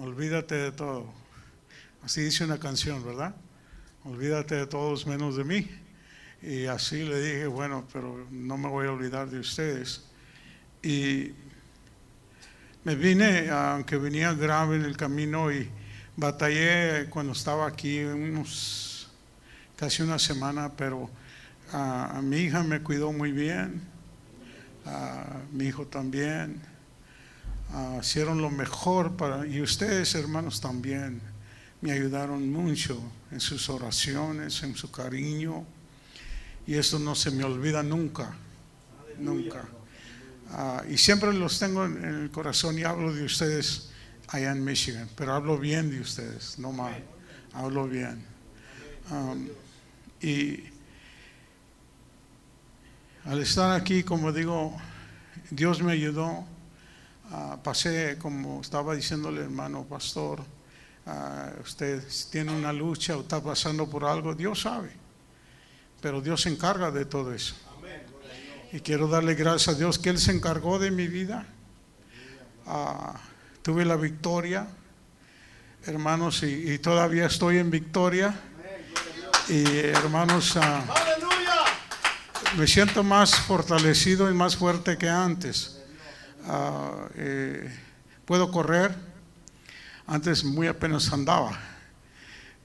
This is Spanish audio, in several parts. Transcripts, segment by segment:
Olvídate de todo. Así dice una canción, ¿verdad? Olvídate de todos menos de mí. Y así le dije, bueno, pero no me voy a olvidar de ustedes. Y me vine, aunque venía grave en el camino y batallé cuando estaba aquí unos casi una semana, pero a, a mi hija me cuidó muy bien, a mi hijo también ah, hicieron lo mejor para, y ustedes hermanos también me ayudaron mucho en sus oraciones, en su cariño, y esto no se me olvida nunca, nunca. Ah, y siempre los tengo en, el corazón y hablo de ustedes allá en Michigan, pero hablo bien de ustedes, no mal, hablo bien. Y al estar aquí, como digo, Dios me ayudó. Ah, pasé, como estaba diciéndole hermano pastor, ah, usted tiene una lucha o está pasando por algo, Dios sabe. Pero Dios se encarga de todo eso. Y quiero darle gracias a Dios que Él se encargó de mi vida. Ah, tuve la victoria, hermanos, y, y todavía estoy en victoria. Y hermanos, me siento más fortalecido y más fuerte que antes. Ah, eh, puedo correr. Antes muy apenas andaba.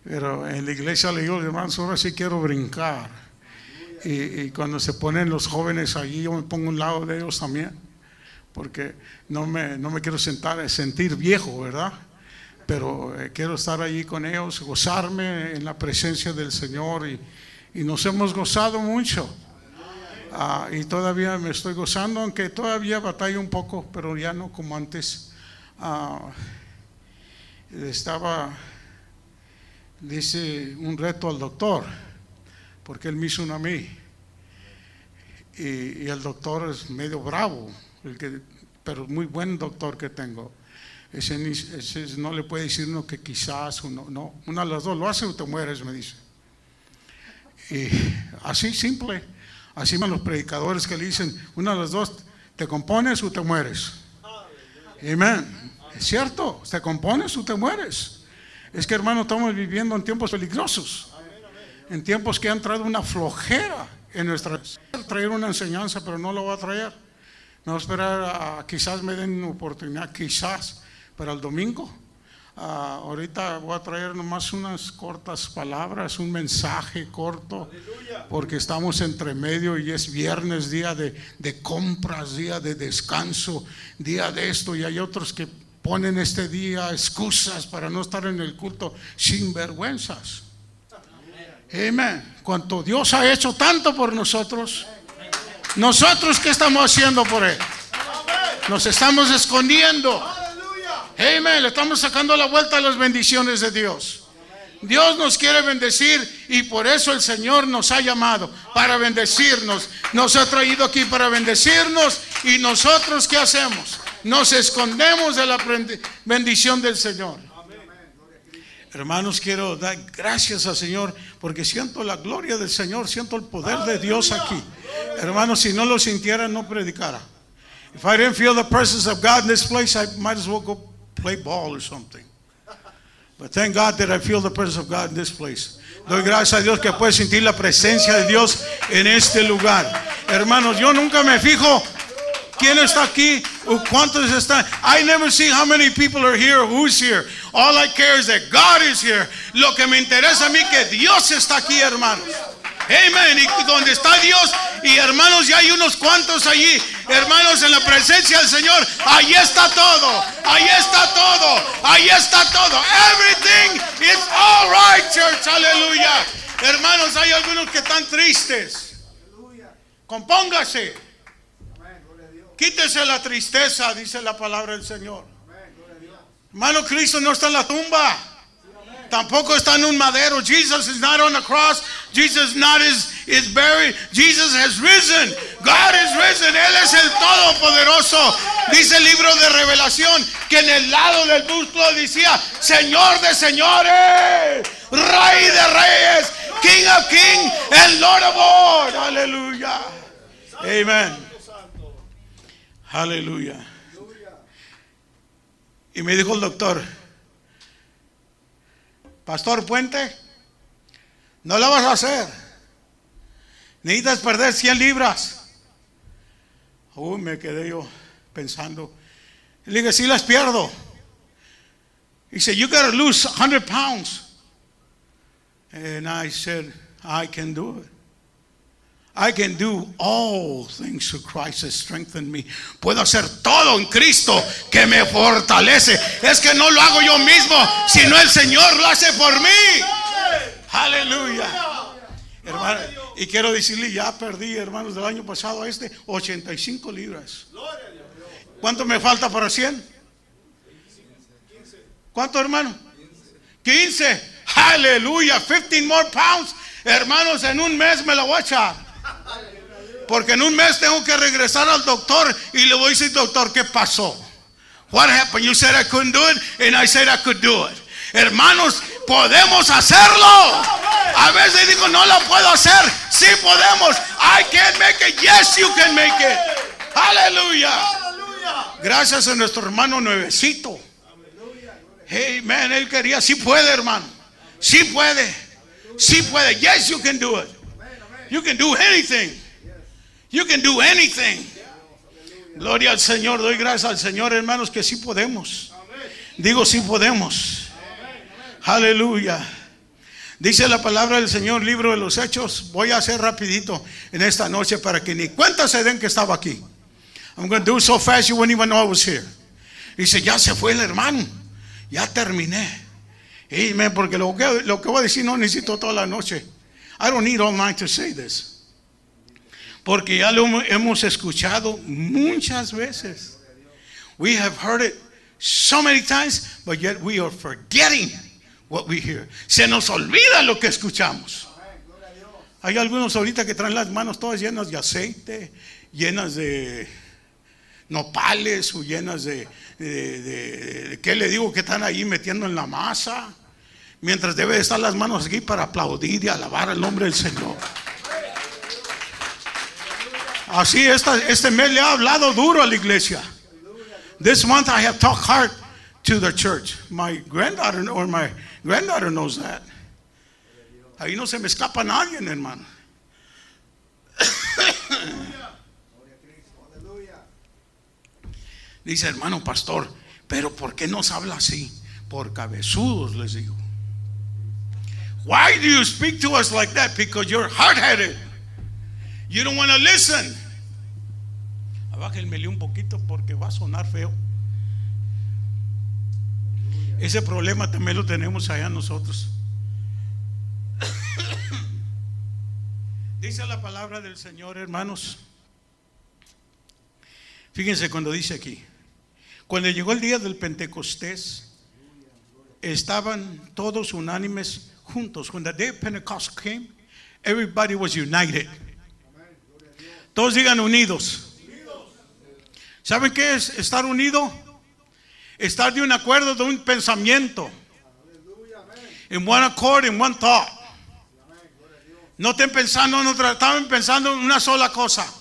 Pero en la iglesia le digo, hermanos, ahora sí quiero brincar. Y, y cuando se ponen los jóvenes allí, yo me pongo un lado de ellos también. Porque no me, no me quiero sentar, sentir viejo, ¿verdad? Pero eh, quiero estar allí con ellos, gozarme en la presencia del Señor. Y, y nos hemos gozado mucho. Ah, y todavía me estoy gozando, aunque todavía batallo un poco, pero ya no como antes. Ah, estaba, dice, un reto al doctor, porque él me hizo uno a mí. Y, el doctor es medio bravo, el que, pero muy buen doctor que tengo. Ese, ese no le puede decir uno que quizás, uno, no, una de las dos, lo hace o te mueres, me dice. Y así simple. Así van los predicadores que le dicen, una de las dos, te compones o te mueres. Amén. Es cierto, te compones o te mueres. Es que hermano, estamos viviendo en tiempos peligrosos. En tiempos que han traído una flojera en nuestra traer una enseñanza, pero no lo va a traer. No esperar a quizás me den oportunidad, quizás para el domingo. Ah, ahorita voy a traer nomás unas cortas palabras, un mensaje corto, porque estamos entre medio y es viernes, día de, de compras, día de descanso, día de esto, y hay otros que ponen este día excusas para no estar en el culto sin vergüenzas. Amén. Cuanto Dios ha hecho tanto por nosotros, nosotros qué estamos haciendo por Él? Nos estamos escondiendo. Amén. Le estamos sacando la vuelta a las bendiciones de Dios. Dios nos quiere bendecir y por eso el Señor nos ha llamado para bendecirnos. Nos ha traído aquí para bendecirnos y nosotros ¿qué hacemos? Nos escondemos de la bendición del Señor. Hermanos, quiero dar gracias al Señor porque siento la gloria del Señor, siento el poder de Dios aquí. Hermanos, si no lo sintiera, no predicara. If I didn't feel the presence of God in this place, I might as well go play ball or something. But thank God that I feel the presence of God in this place. Doy gracias a Dios que puede sentir la presencia de Dios en este lugar. Hermanos, yo nunca me fijo quién está aquí o cuántos están. I never see how many people are here, who's here. All I care is that God is here. Lo que me interesa a mí que Dios está aquí, hermanos. Amen. Y donde está Dios y hermanos, ya hay unos cuantos allí, hermanos, en la presencia del Señor. Ahí está todo. Ahí está todo. Ahí está todo. Everything is all right, church. Aleluya. Hermanos, hay algunos que están tristes. Compóngase. Quítese la tristeza, dice la palabra del Señor. Hermano, Cristo no está en la tumba. Tampoco está en un madero. Jesus is not on the cross. Jesus not is, is buried. Jesus has risen. God is risen. Él es el Todopoderoso. Dice el libro de Revelación que en el lado del busto decía, Señor de señores, Rey de reyes, King of kings, and Lord of lords. Aleluya. Amen. Aleluya. Y me dijo el doctor, Pastor Puente, no lo vas a hacer. Necesitas perder 100 libras. Uy, me quedé yo pensando. Le dije, sí las pierdo. He said, you got to lose 100 pounds. And I said, I can do it. I can do all things through Christ that strengthen me. Puedo hacer todo en Cristo que me fortalece. Es que no lo hago yo mismo, sino el Señor lo hace por mí. Aleluya. Hermano, y quiero decirle, ya perdí, hermanos, del año pasado a este 85 libras. ¿Cuánto me falta para 100? ¿Cuánto, hermano? 15. Aleluya. 15 more pounds. Hermanos, en un mes me lo voy a echar. Porque en un mes tengo que regresar al doctor y le voy a decir, doctor, ¿qué pasó? What happened? You said I couldn't do it, and I said I could do it. Hermanos, podemos hacerlo. A veces digo, no lo puedo hacer. Sí podemos. I can make it. Yes, you can make it. Aleluya. Gracias a nuestro hermano nuevecito. Hey, él quería. Sí puede, hermano. Sí puede. Sí puede. Yes, you can do it. You can do anything. You can do anything. Gloria al Señor. Doy gracias al Señor, hermanos, que sí podemos. Digo, sí podemos. Aleluya. Dice la palabra del Señor, libro de los Hechos. Voy a hacer rapidito en esta noche para que ni cuenta se den que estaba aquí. I'm going to do so fast you wouldn't even know I was here. Dice, ya se fue el hermano. Ya terminé. Amen, porque lo que, lo que voy a decir no necesito toda la noche. I don't need all night to say this. Porque ya lo hemos escuchado muchas veces. We have heard it so many times, but yet we are forgetting what we hear. Se nos olvida lo que escuchamos. Hay algunos ahorita que traen las manos todas llenas de aceite, llenas de nopales o llenas de, de, ¿qué le digo? Que están ahí metiendo en la masa. Mientras debe estar las manos aquí para aplaudir y alabar el nombre del Señor. Así esta, este mes le ha hablado duro a la iglesia. This month I have talked hard to the church. My granddaughter or my granddaughter knows that. Ahí no se me escapa nadie, hermano. Dice hermano ¿por qué nos habla así? Por cabezudos les digo. Why do you speak to us like that? Because you're hard-headed. You don't want to listen. Bájenmele un poquito porque va a sonar. Ese problema también lo tenemos allá nosotros. Dice la palabra del Señor, hermanos. Fíjense cuando dice aquí. Cuando llegó el día del Pentecostés, estaban todos unánimes juntos. When the day of Pentecost came, everybody was united. Todos digan unidos. ¿Saben qué es estar unido? Estar de un acuerdo, de un pensamiento. in one accord, in one thought. No estén pensando en otra, estaban pensando en una sola cosa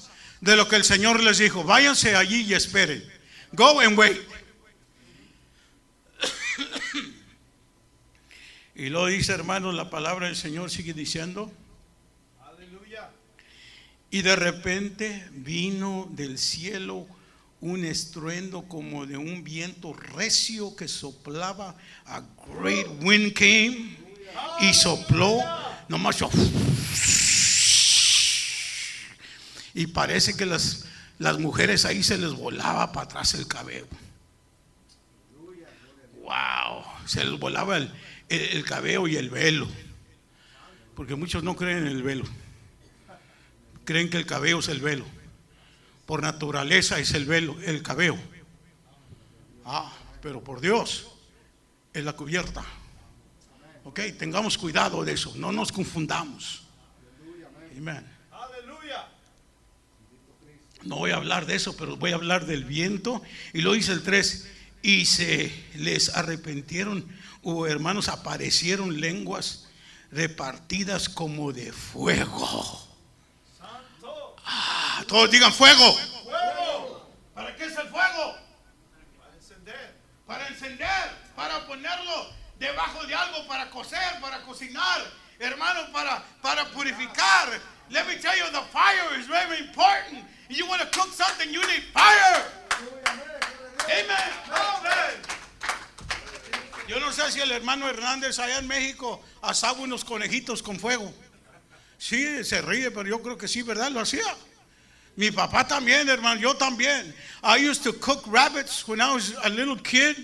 de lo que el Señor les dijo. Váyanse allí y esperen. Go and wait. y lo dice, hermanos, la palabra del Señor sigue diciendo. Y de repente vino del cielo un estruendo como de un viento recio que soplaba. A great wind came y sopló. Nomás yo. Y parece que las, las mujeres ahí se les volaba para atrás el cabello. Wow, se les volaba el, el cabello y el velo. Porque muchos no creen en el velo. Creen que el cabello es el velo. Por naturaleza es el velo, el cabello. Ah, pero por Dios es la cubierta. Ok, tengamos cuidado de eso, no nos confundamos. Amén. No voy a hablar de eso, pero voy a hablar del viento. Y lo dice el 3, y se les arrepentieron, o hermanos, aparecieron lenguas repartidas como de fuego. Todos digan fuego. ¿Para qué es el fuego? Para encender. Para encender, para ponerlo debajo de algo, para coser, para cocinar, hermanos, para, para purificar. Let me tell you, the fire is very important. You want to cook something, you need fire. Amen. Yo no sé si el hermano Hernández allá en México asaba unos conejitos con fuego. Sí, se ríe, pero yo creo que sí, ¿verdad? Lo hacía. Mi papá también, hermano, yo también. I used to cook rabbits when I was a little kid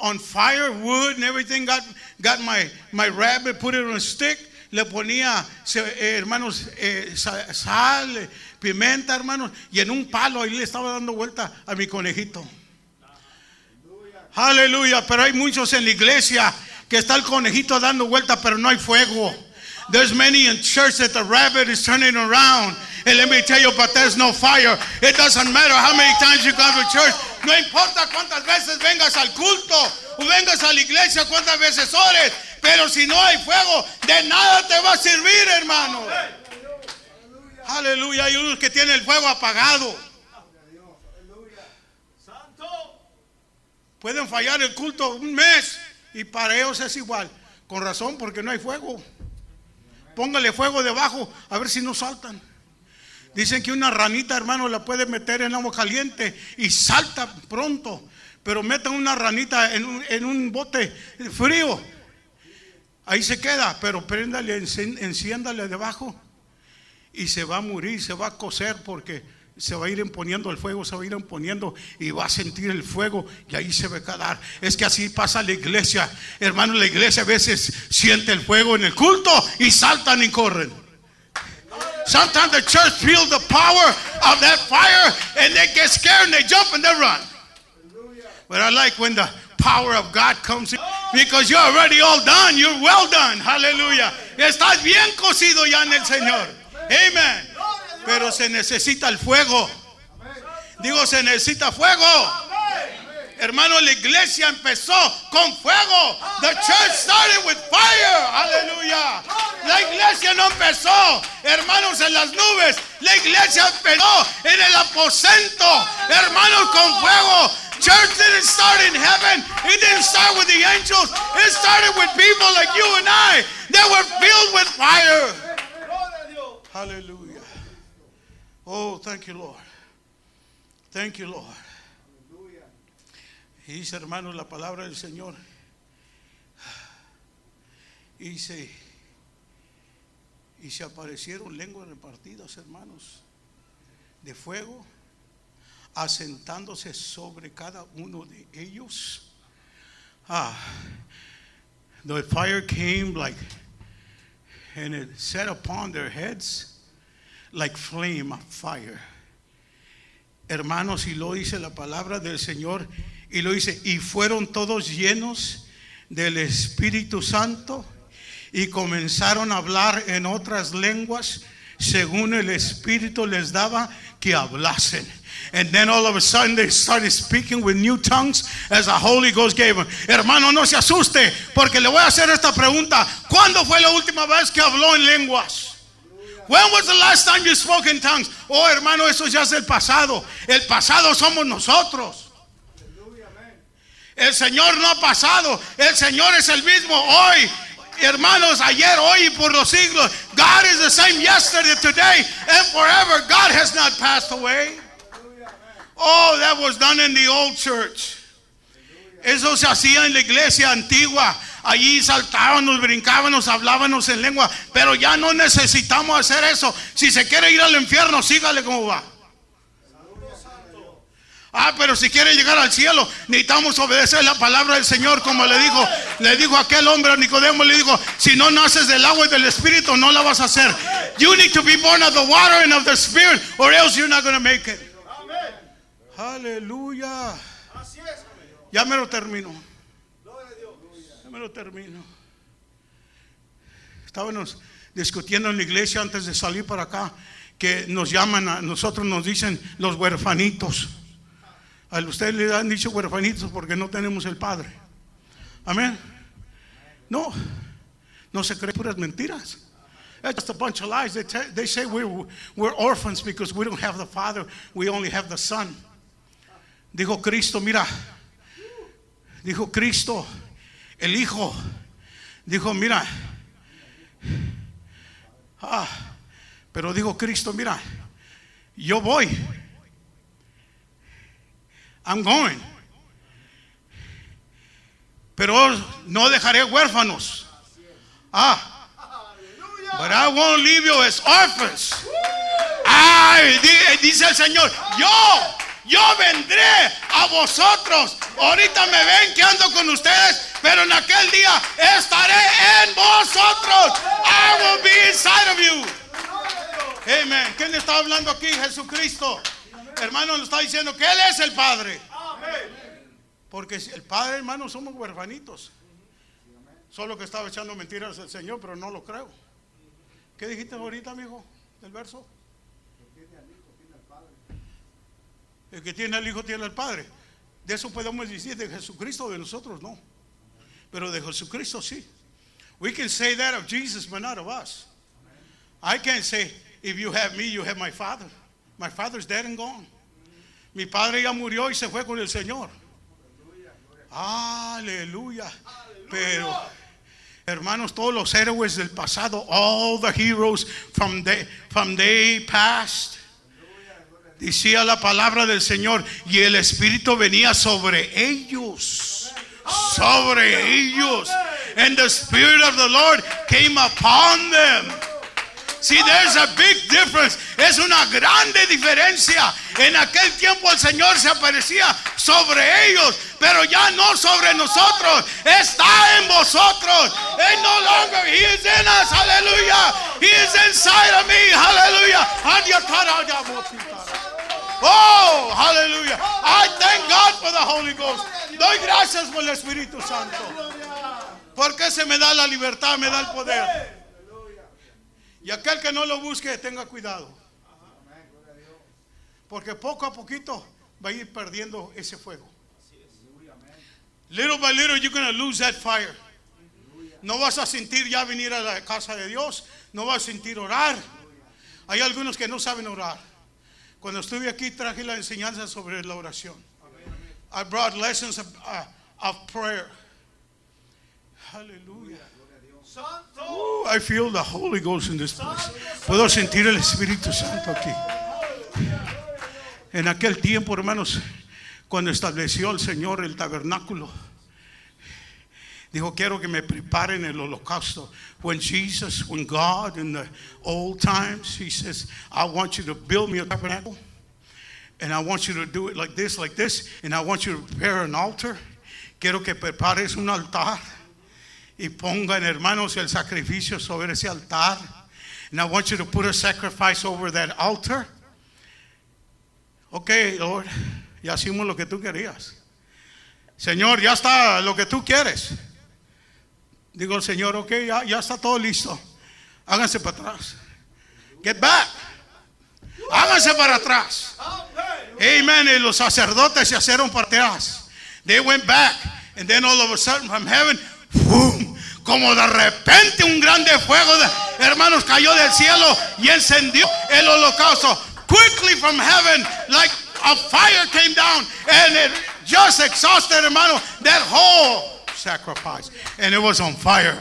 on fire, wood and everything. Got, got my, my rabbit, put it on a stick. Le ponía, eh, hermanos, eh, sal, pimienta, hermanos, y en un palo ahí le estaba dando vuelta a mi conejito. Aleluya, pero hay muchos en la iglesia que está el conejito dando vuelta, pero no hay fuego. There's many in church that the rabbit is turning around. And let me tell you, but there's no fire. It doesn't matter how many times you come to church. No importa cuántas veces vengas al culto o vengas a la iglesia, cuántas veces ores. Pero si no hay fuego, de nada te va a servir, hermano. Aleluya. Hay unos que tienen el fuego apagado. Pueden fallar el culto un mes y para ellos es igual. Con razón, porque no hay fuego. Póngale fuego debajo a ver si no saltan. Dicen que una ranita, hermano, la puede meter en agua caliente y salta pronto. Pero metan una ranita en un, en un bote frío. Ahí se queda, pero préndale, enciéndale debajo y se va a morir, se va a coser porque se va a ir imponiendo el fuego, se va a ir imponiendo y va a sentir el fuego y ahí se va a quedar. Es que así pasa la iglesia. Hermano, la iglesia a veces siente el fuego en el culto y saltan y corren. Sometimes the church feels the power of that fire and they get scared and they jump and they run. But I like when the power of God comes in because you're already all done. You're well done. Hallelujah. Estás bien cocido ya en el Señor. Amen. Pero se necesita el fuego. Digo, se necesita fuego. Hermano, la iglesia empezó con fuego. The church started with fire. Aleluya. La iglesia no empezó, hermanos, en las nubes. La iglesia empezó en el aposento, hermanos, con fuego. Church didn't start in heaven. It didn't start with the angels. It started with people like you and I that were filled with fire. Hallelujah. Oh, thank you, Lord. Thank you, Lord. Y dice, hermano, la palabra del Señor. Y se, y se aparecieron lenguas repartidas, hermanos, de fuego, asentándose sobre cada uno de ellos. Ah, the fire came like, and it set upon their heads like flame of fire. Hermanos, y lo dice la palabra del Señor, y lo dice, y fueron todos llenos del Espíritu Santo y comenzaron a hablar en otras lenguas según el Espíritu les daba que hablasen. And then all of a sudden they started speaking with new tongues as the Holy Ghost gave them. Hermano, no se asuste, porque le voy a hacer esta pregunta. ¿Cuándo fue la última vez que habló en lenguas? When was the last time you spoke in tongues? Oh, hermano, eso ya es el pasado. El pasado somos nosotros. El Señor no ha pasado. El Señor es el mismo hoy. Hermanos, ayer, hoy y por los siglos. God is the same yesterday, today, and forever. God has not passed away. Oh, that was done in the old church. Eso se hacía en la iglesia antigua. Allí saltábamos, brincábamos, hablábamos en lengua. Pero ya no necesitamos hacer eso. Si se quiere ir al infierno, sígale como va. Ah, pero si quiere llegar al cielo, necesitamos obedecer la palabra del Señor, como le dijo, le dijo aquel hombre a Nicodemo, le dijo, si no naces del agua y del espíritu, no la vas a hacer. You need to be born of the water and of the spirit, or else you're not going to make it. Aleluya. Ya me lo termino. Lo termino. Estábamos discutiendo en la iglesia antes de salir para acá que nos llaman a nosotros nos dicen los huerfanitos. A ustedes le han dicho huerfanitos porque no tenemos el padre. Amén. No, no se creen puras mentiras. Just a bunch of lies. They say we're, we're orphans because we don't have the father, we only have the son. Dijo Cristo, mira, dijo Cristo, el Hijo, dijo, mira, ah, pero dijo Cristo, mira, yo voy, I'm going, pero no dejaré huérfanos. Ah, but I won't leave you as orphans. Ay, di- dice el Señor, yo, yo vendré a vosotros. Ahorita me ven que ando con ustedes, pero en aquel día estaré en vosotros. I will be inside of you. Amen. ¿Quién está hablando aquí? Jesucristo. Hermano, le está diciendo que Él es el Padre. Porque el Padre, hermano, somos huerfanitos. Solo que estaba echando mentiras el Señor, pero no lo creo. ¿Qué dijiste ahorita, amigo, del verso? El que tiene al Hijo tiene al Padre. De eso podemos decir de Jesucristo, de nosotros no. Pero de Jesucristo sí. We can say that of Jesus, but not of us. I can't say, if you have me, you have my Father. My Father's dead and gone. Mi Padre ya murió y se fue con el Señor. Aleluya. Pero, hermanos, todos los héroes del pasado, all the heroes from the, from day past, decía la palabra del Señor, y el Espíritu venía sobre ellos. Sobre ellos. And the Spirit of the Lord came upon them. See, there's a big difference. Es una grande diferencia. En aquel tiempo el Señor se aparecía sobre ellos, pero ya no sobre nosotros. Está en vosotros. And no longer He is in us. Hallelujah. He is inside of me. Hallelujah. Oh, hallelujah. I thank God for the Holy Ghost. Doy gracias por el Espíritu Santo. Porque se me da la libertad, me da el poder. Y aquel que no lo busque, tenga cuidado. Porque poco a poquito va a ir perdiendo ese fuego. Little by little you're going to lose that fire. No vas a sentir ya venir a la casa de Dios. No vas a sentir orar. Hay algunos que no saben orar. Cuando estuve aquí traje la enseñanza sobre la oración. I brought lessons of, uh, of prayer. Hallelujah. I feel the Holy Ghost in this place. Puedo sentir el Espíritu Santo aquí. En aquel tiempo, hermanos, cuando estableció el Señor el tabernáculo, dijo, quiero que me preparen el holocausto. When Jesus, when God in the old times, he says, I want you to build me a tabernacle. And I want you to do it like this, like this. And I want you to prepare an altar. Quiero que prepares un altar y pongan, hermanos, el sacrificio sobre ese altar. And I want you to put a sacrifice over that altar. Ok, Lord, ya hicimos lo que tú querías. Señor, ya está lo que tú quieres. Digo Señor, ok, ya, ya está todo listo. Háganse para atrás. Get back. Háganse para atrás. Amen. Y los sacerdotes se hicieron para atrás. They went back. And then all of a sudden from heaven, como de repente un grande fuego, de, hermanos, cayó del cielo y encendió el holocausto. Quickly from heaven, like a fire came down and it just exhausted, hermano, that whole sacrifice. And it was on fire.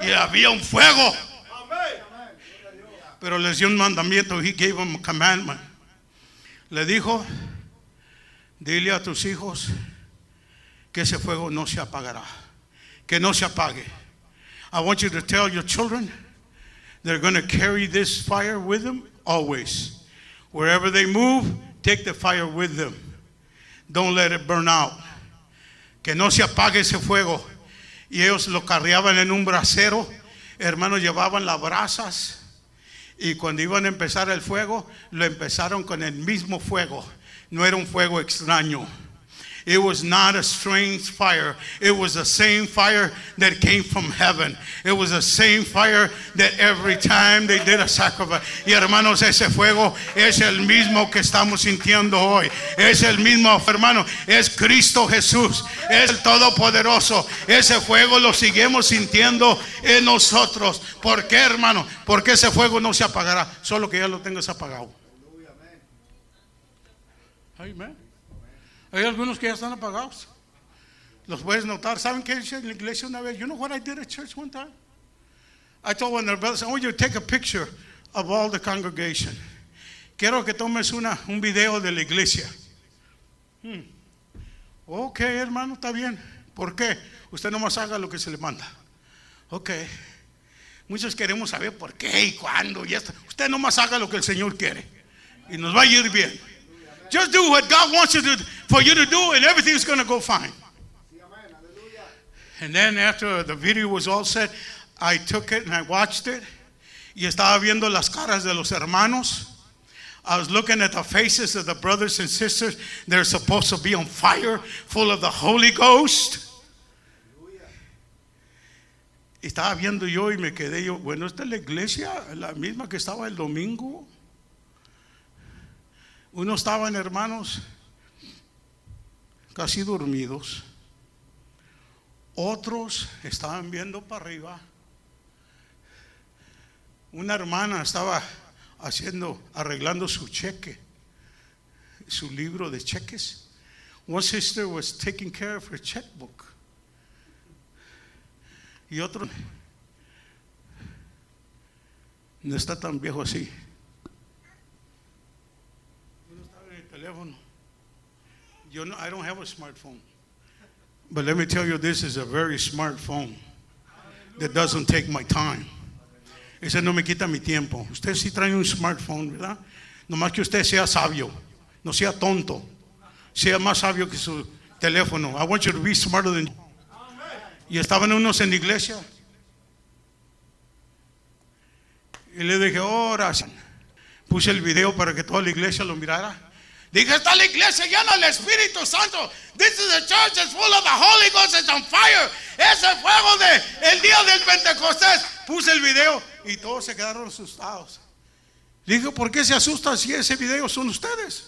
Y había un fuego. Pero les dio un mandamiento. He gave them a commandment. Le dijo, dile a tus hijos que ese fuego no se apagará. Que no se apague. I want you to tell your children they're going to carry this fire with them always. Wherever they move, take the fire with them. Don't let it burn out. Que no se apague ese fuego. Y ellos lo carriaban en un brasero. Hermanos, llevaban las brasas. Y cuando iban a empezar el fuego, lo empezaron con el mismo fuego. No era un fuego extraño. It was not a strange fire. It was the same fire that came from heaven. It was the same fire that every time they did a sacrifice. Y hermanos, ese fuego es el mismo que estamos sintiendo hoy. Es el mismo, hermano. Es Cristo Jesús. Es el Todopoderoso. Ese fuego lo seguimos sintiendo en nosotros. ¿Por qué, hermano? Porque ese fuego no se apagará. Solo que ya lo tengas apagado. Amén. Hay algunos que ya están apagados. Los puedes notar. ¿Saben qué hice en la iglesia una vez? You know what I did at church one time? I told one of the brothers, I want you to take a picture of all the congregation. Quiero que tomes una, un video de la iglesia. Hmm. Ok, hermano, está bien. ¿Por qué? Usted nomás haga lo que se le manda. Ok. Muchos queremos saber por qué y cuándo y esto. Usted nomás haga lo que el Señor quiere. Y nos va a ir bien. Just do what God wants you to, for you to do, and everything's going to go fine. And then after the video was all set, I took it and I watched it. Y estaba viendo las caras de los hermanos. I was looking at the faces of the brothers and sisters. They're supposed to be on fire, full of the Holy Ghost. Estaba viendo yo y me quedé yo, bueno, esta es la iglesia, la misma que estaba el domingo. Unos estaban, hermanos, casi dormidos. Otros estaban viendo para arriba. Una hermana estaba haciendo, arreglando su cheque, su libro de cheques. One sister was taking care of her checkbook. Y otro no está tan viejo así. Uno estaba en el teléfono. Yo no, I don't have a smartphone. But let me tell you, this is a very smart phone that doesn't take my time. Ese no me quita mi tiempo. Usted sí trae un smartphone, ¿verdad? Nomás que usted sea sabio, no sea tonto. Sea más sabio que su teléfono. I want you to be smarter than Y estaban unos en la iglesia. Y le dije, ora. Puse el video para que toda la iglesia lo mirara. Dije, está la iglesia llena del Espíritu Santo. This is a church that's full of the Holy Ghost. It's on fire. Es el fuego de el día del Pentecostés. Puse el video y todos se quedaron asustados. Dije, ¿por qué se asustan si ese video son ustedes?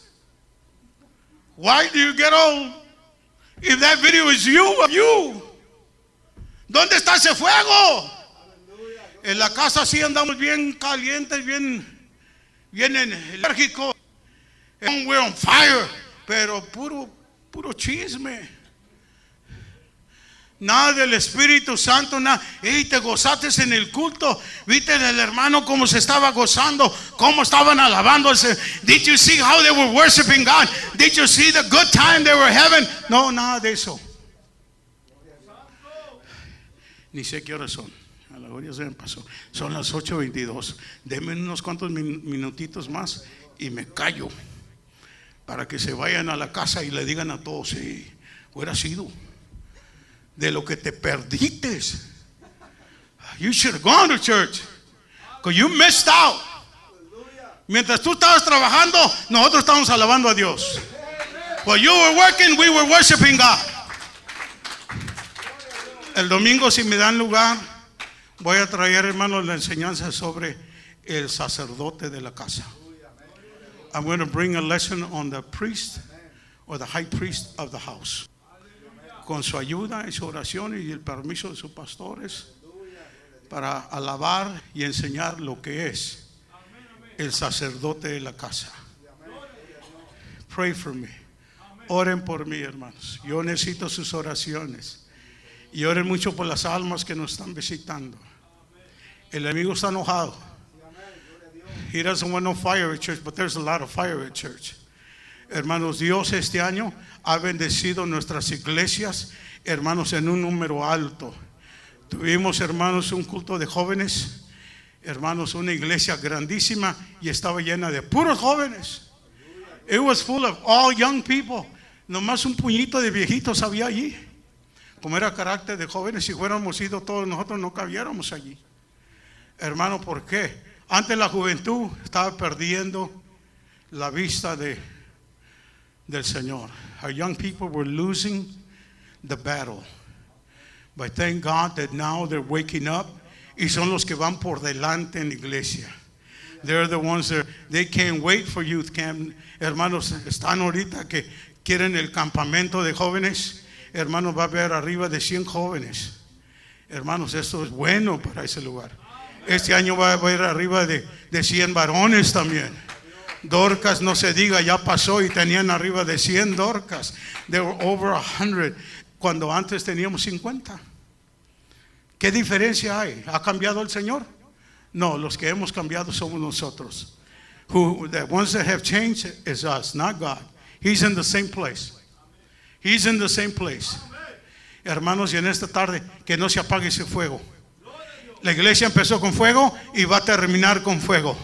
Why do you get all? If that video is you, you. ¿Dónde está ese fuego? En la casa sí andamos bien calientes, bien, bien enérgicos. We're on fire, pero puro, puro chisme. Nada del Espíritu Santo, nada. Hey, te gozaste en el culto. Viste el hermano cómo se estaba gozando, cómo estaban alabándose. Did you see how they were worshiping God? Did you see the good time they were having? No, nada de eso. Ni sé qué horas son. A la hora se me pasó. Son las 8.22. Denme unos cuantos minutitos más y me callo. Para que se vayan a la casa y le digan a todos, si hubiera sido de lo que te perdiste. You should have gone to church. Because you missed out. Mientras tú estabas trabajando, nosotros estábamos alabando a Dios. While you were working, we were worshiping God. El domingo, si me dan lugar, voy a traer, hermanos, la enseñanza sobre el sacerdote de la casa. I'm going to bring a lesson on the priest or the high priest of the house. Con su ayuda y su oración y el permiso de sus pastores para alabar y enseñar lo que es el sacerdote de la casa. Pray for me. Oren por mí, hermanos. Yo necesito sus oraciones. Y oren mucho por las almas que nos están visitando. El enemigo está enojado. He doesn't want no fire at church, but there's a lot of fire at church. Hermanos, Dios este año ha bendecido nuestras iglesias, hermanos, en un número alto. Tuvimos, hermanos, un culto de jóvenes, hermanos, una iglesia grandísima y estaba llena de puros jóvenes. It was full of all young people. Nomás un puñito de viejitos había allí. Como era carácter de jóvenes, si fuéramos ido todos nosotros no cabiéramos allí. Hermano, ¿por qué? Antes la juventud estaba perdiendo la vista de, del Señor. Our young people were losing the battle. But thank God that now they're waking up y son los que van por delante en la iglesia. They're the ones that they can't wait for youth camp. Hermanos, están ahorita que quieren el campamento de jóvenes. Hermanos, va a haber arriba de 100 jóvenes. Hermanos, esto es bueno para ese lugar. Este año va a haber arriba de, de 100 varones también. Dorcas, no se diga, ya pasó y tenían arriba de 100 Dorcas. They were over 100 cuando antes teníamos 50. ¿Qué diferencia hay? ¿Ha cambiado el Señor? No, los que hemos cambiado somos nosotros. Who, the ones that have changed is us, not God. He's in the same place. He's in the same place. Hermanos, y en esta tarde, que no se apague ese fuego. La iglesia empezó con fuego y va a terminar con fuego.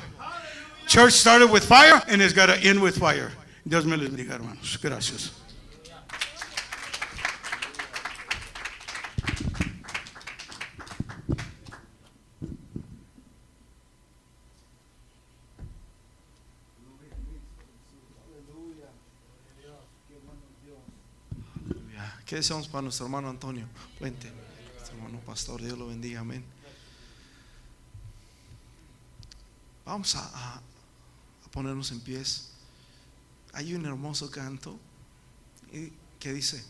Church started with fire and it's got to end with fire. Dios me les bendiga, hermanos. Gracias. ¿Qué deseamos para nuestro hermano Antonio Puente? Nuestro hermano pastor, Dios lo bendiga, amén. Vamos a, ponernos en pies. Hay un hermoso canto que dice,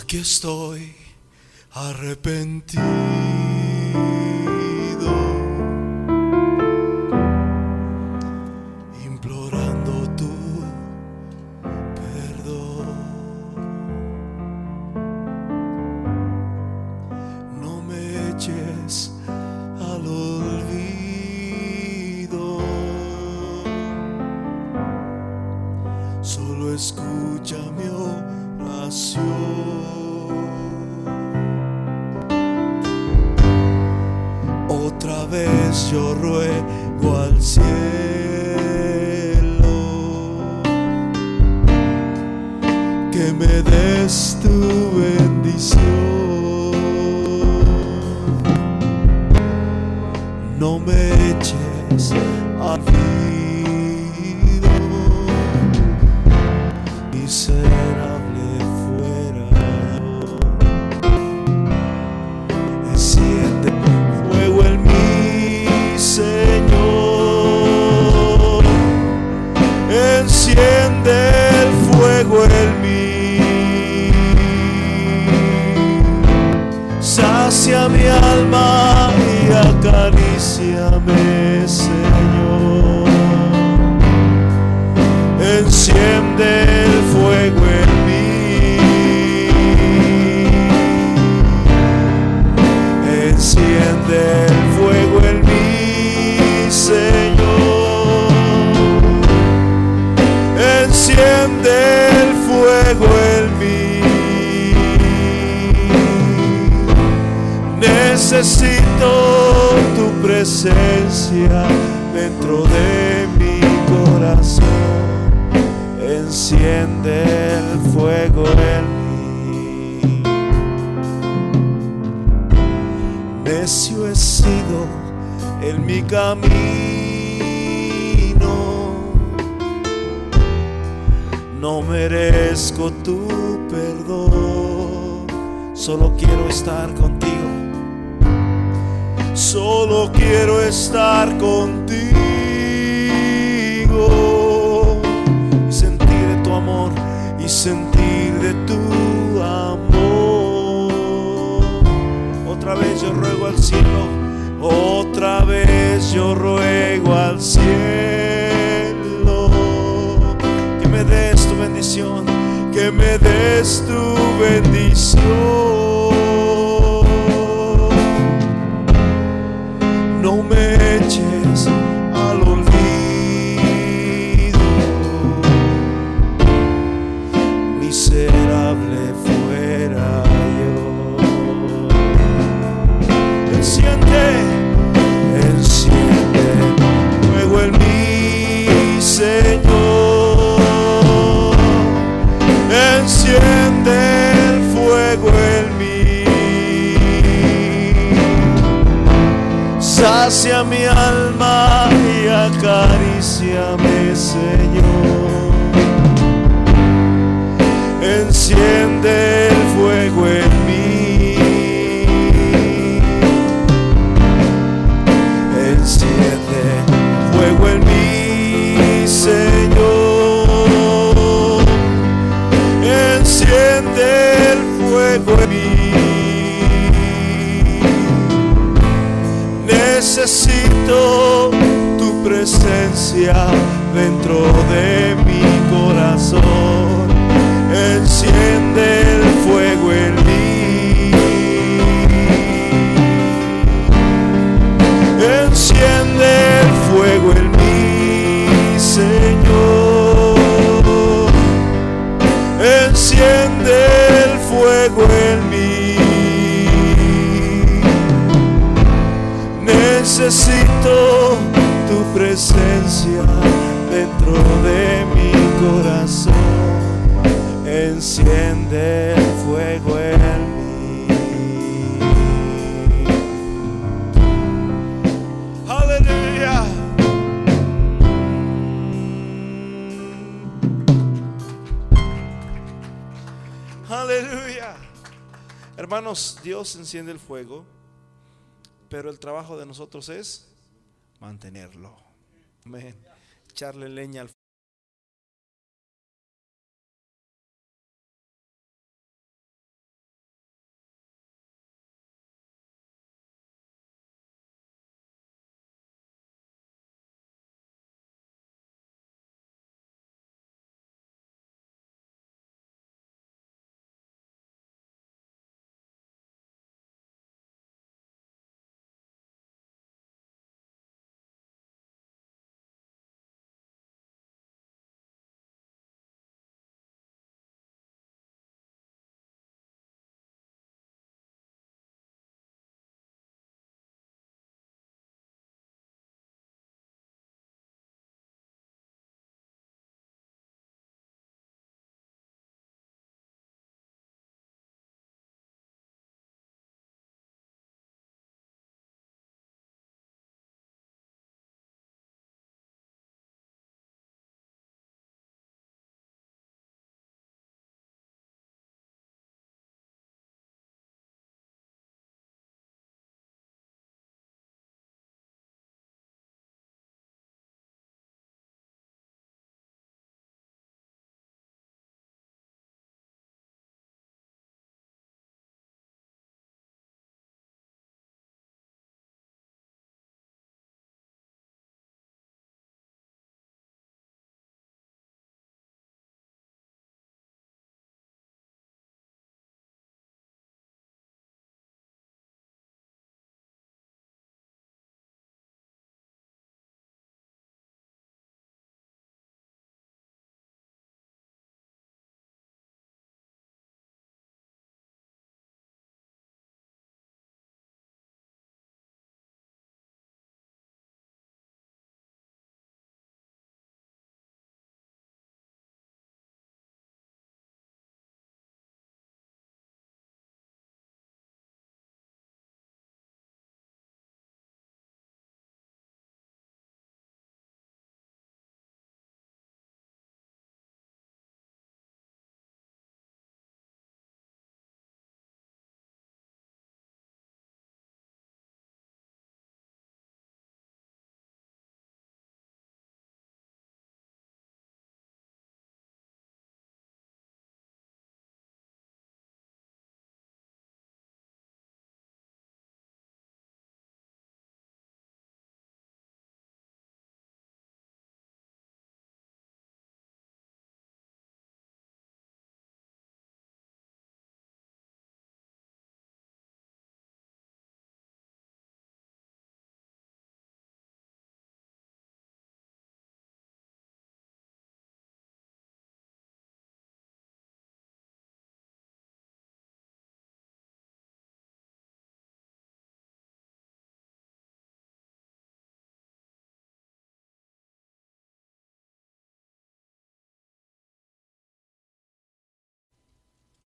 Aquí estoy arrepentido, escucha mi oración. Otra vez yo ruego al cielo que me des tu bendición. No me eches contigo. Solo quiero estar contigo y sentir de tu amor y sentir de tu amor. Otra vez yo ruego al cielo, otra vez yo ruego al cielo que me des tu bendición, que me necesito tu presencia dentro de mi corazón. Enciende Enciende el fuego en mí. Aleluya. Aleluya. Hermanos, Dios enciende el fuego pero el trabajo de nosotros es mantenerlo. Echarle leña al